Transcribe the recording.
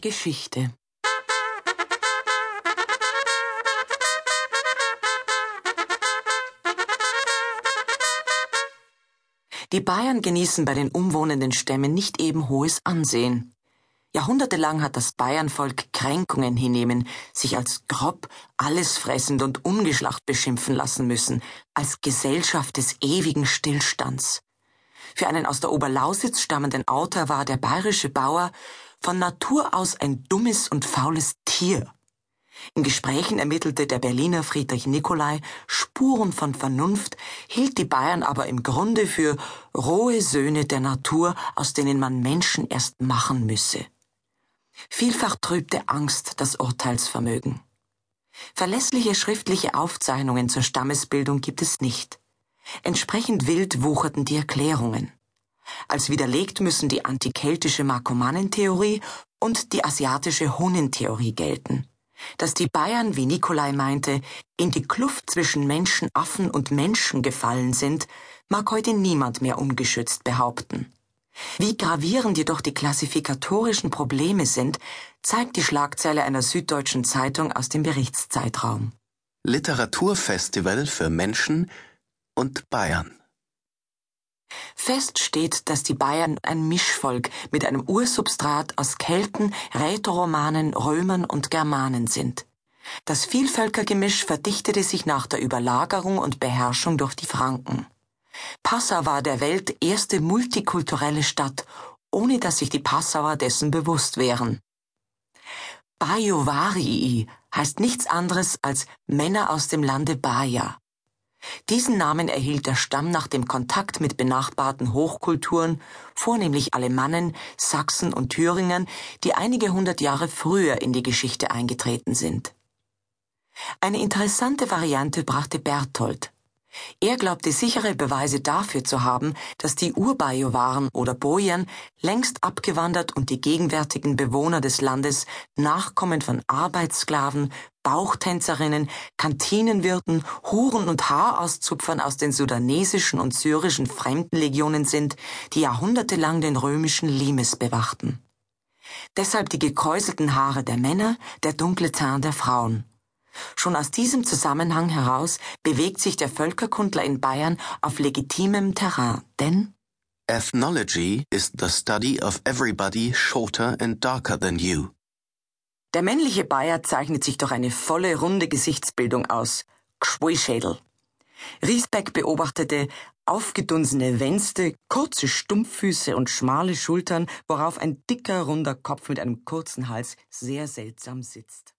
Geschichte Die Bayern genießen bei den umwohnenden Stämmen nicht eben hohes Ansehen. Jahrhundertelang hat das Bayernvolk Kränkungen hinnehmen, sich als grob, allesfressend und ungeschlacht beschimpfen lassen müssen, als Gesellschaft des ewigen Stillstands. Für einen aus der Oberlausitz stammenden Autor war der bayerische Bauer von Natur aus ein dummes und faules Tier. In Gesprächen ermittelte der Berliner Friedrich Nicolai Spuren von Vernunft, hielt die Bayern aber im Grunde für rohe Söhne der Natur, aus denen man Menschen erst machen müsse. Vielfach trübte Angst das Urteilsvermögen. Verlässliche schriftliche Aufzeichnungen zur Stammesbildung gibt es nicht. Entsprechend wild wucherten die Erklärungen. Als widerlegt müssen die antikeltische Markomannen-Theorie und die asiatische Hunnen-Theorie gelten. Dass die Bayern, wie Nikolai meinte, in die Kluft zwischen Menschen, Affen und Menschen gefallen sind, mag heute niemand mehr ungeschützt behaupten. Wie gravierend jedoch die klassifikatorischen Probleme sind, zeigt die Schlagzeile einer süddeutschen Zeitung aus dem Berichtszeitraum. Literaturfestival für Menschen und Bayern. Fest steht, dass die Bayern ein Mischvolk mit einem Ursubstrat aus Kelten, Rätoromanen, Römern und Germanen sind. Das Vielvölkergemisch verdichtete sich nach der Überlagerung und Beherrschung durch die Franken. Passau war der Welt erste multikulturelle Stadt, ohne dass sich die Passauer dessen bewusst wären. Bajovarii heißt nichts anderes als Männer aus dem Lande Baja. Diesen Namen erhielt der Stamm nach dem Kontakt mit benachbarten Hochkulturen, vornehmlich Alemannen, Sachsen und Thüringern, die einige hundert Jahre früher in die Geschichte eingetreten sind. Eine interessante Variante brachte Berthold. Er glaubte sichere Beweise dafür zu haben, dass die Urbajowaren oder Bojan längst abgewandert und die gegenwärtigen Bewohner des Landes Nachkommen von Arbeitssklaven, Bauchtänzerinnen, Kantinenwirten, Huren und Haarauszupfern aus den sudanesischen und syrischen Fremdenlegionen sind, die jahrhundertelang den römischen Limes bewachten. Deshalb die gekräuselten Haare der Männer, der dunkle Zahn der Frauen. Schon aus diesem Zusammenhang heraus bewegt sich der Völkerkundler in Bayern auf legitimem Terrain, denn Ethnology is the study of everybody shorter and darker than you. Der männliche Bayer zeichnet sich durch eine volle, runde Gesichtsbildung aus. Gschwuischädel. Riesbeck beobachtete aufgedunsene Wänste, kurze Stumpffüße und schmale Schultern, worauf ein dicker, runder Kopf mit einem kurzen Hals sehr seltsam sitzt.